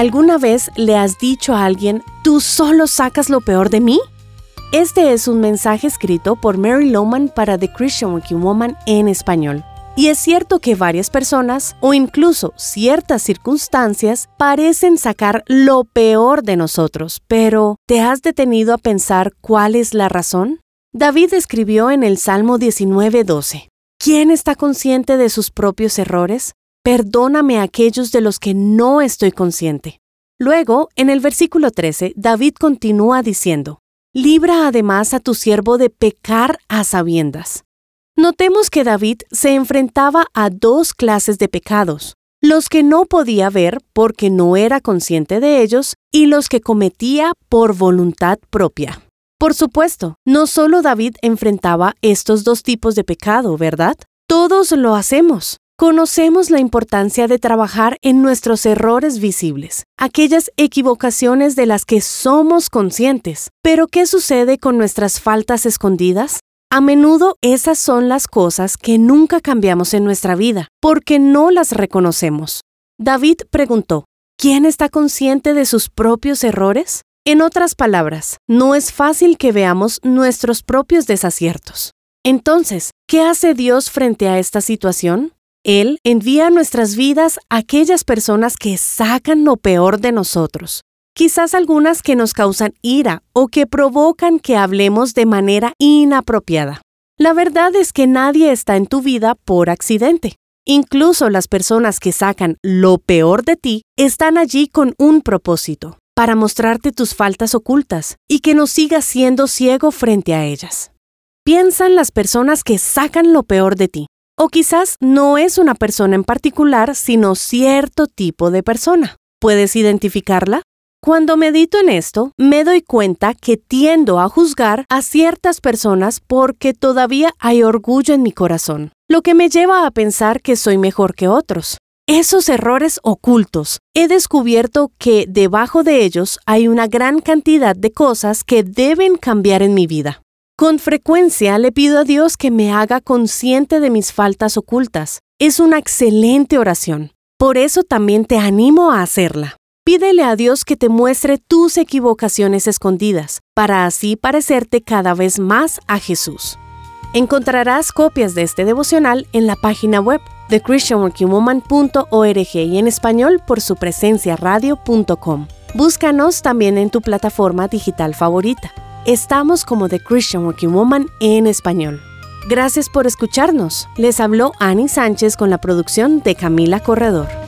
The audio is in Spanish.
¿Alguna vez le has dicho a alguien, tú solo sacas lo peor de mí? Este es un mensaje escrito por Mary Lowman para The Christian Working Woman en español. Y es cierto que varias personas, o incluso ciertas circunstancias, parecen sacar lo peor de nosotros, pero ¿te has detenido a pensar cuál es la razón? David escribió en el Salmo 19:12, ¿Quién está consciente de sus propios errores? Perdóname a aquellos de los que no estoy consciente. Luego, en el versículo 13, David continúa diciendo, Libra además a tu siervo de pecar a sabiendas. Notemos que David se enfrentaba a dos clases de pecados, los que no podía ver porque no era consciente de ellos y los que cometía por voluntad propia. Por supuesto, no solo David enfrentaba estos dos tipos de pecado, ¿verdad? Todos lo hacemos. Conocemos la importancia de trabajar en nuestros errores visibles, aquellas equivocaciones de las que somos conscientes. Pero ¿qué sucede con nuestras faltas escondidas? A menudo esas son las cosas que nunca cambiamos en nuestra vida, porque no las reconocemos. David preguntó, ¿quién está consciente de sus propios errores? En otras palabras, no es fácil que veamos nuestros propios desaciertos. Entonces, ¿qué hace Dios frente a esta situación? Él envía a nuestras vidas aquellas personas que sacan lo peor de nosotros, quizás algunas que nos causan ira o que provocan que hablemos de manera inapropiada. La verdad es que nadie está en tu vida por accidente. Incluso las personas que sacan lo peor de ti están allí con un propósito para mostrarte tus faltas ocultas y que no sigas siendo ciego frente a ellas. Piensa en las personas que sacan lo peor de ti. O quizás no es una persona en particular, sino cierto tipo de persona. ¿Puedes identificarla? Cuando medito en esto, me doy cuenta que tiendo a juzgar a ciertas personas porque todavía hay orgullo en mi corazón, lo que me lleva a pensar que soy mejor que otros esos errores ocultos, he descubierto que debajo de ellos hay una gran cantidad de cosas que deben cambiar en mi vida. Con frecuencia le pido a Dios que me haga consciente de mis faltas ocultas. Es una excelente oración. Por eso también te animo a hacerla. Pídele a Dios que te muestre tus equivocaciones escondidas, para así parecerte cada vez más a Jesús. Encontrarás copias de este devocional en la página web de christianworkingwoman.org y en español por su presencia radio.com. Búscanos también en tu plataforma digital favorita. Estamos como The Christian Working Woman en español. Gracias por escucharnos. Les habló Annie Sánchez con la producción de Camila Corredor.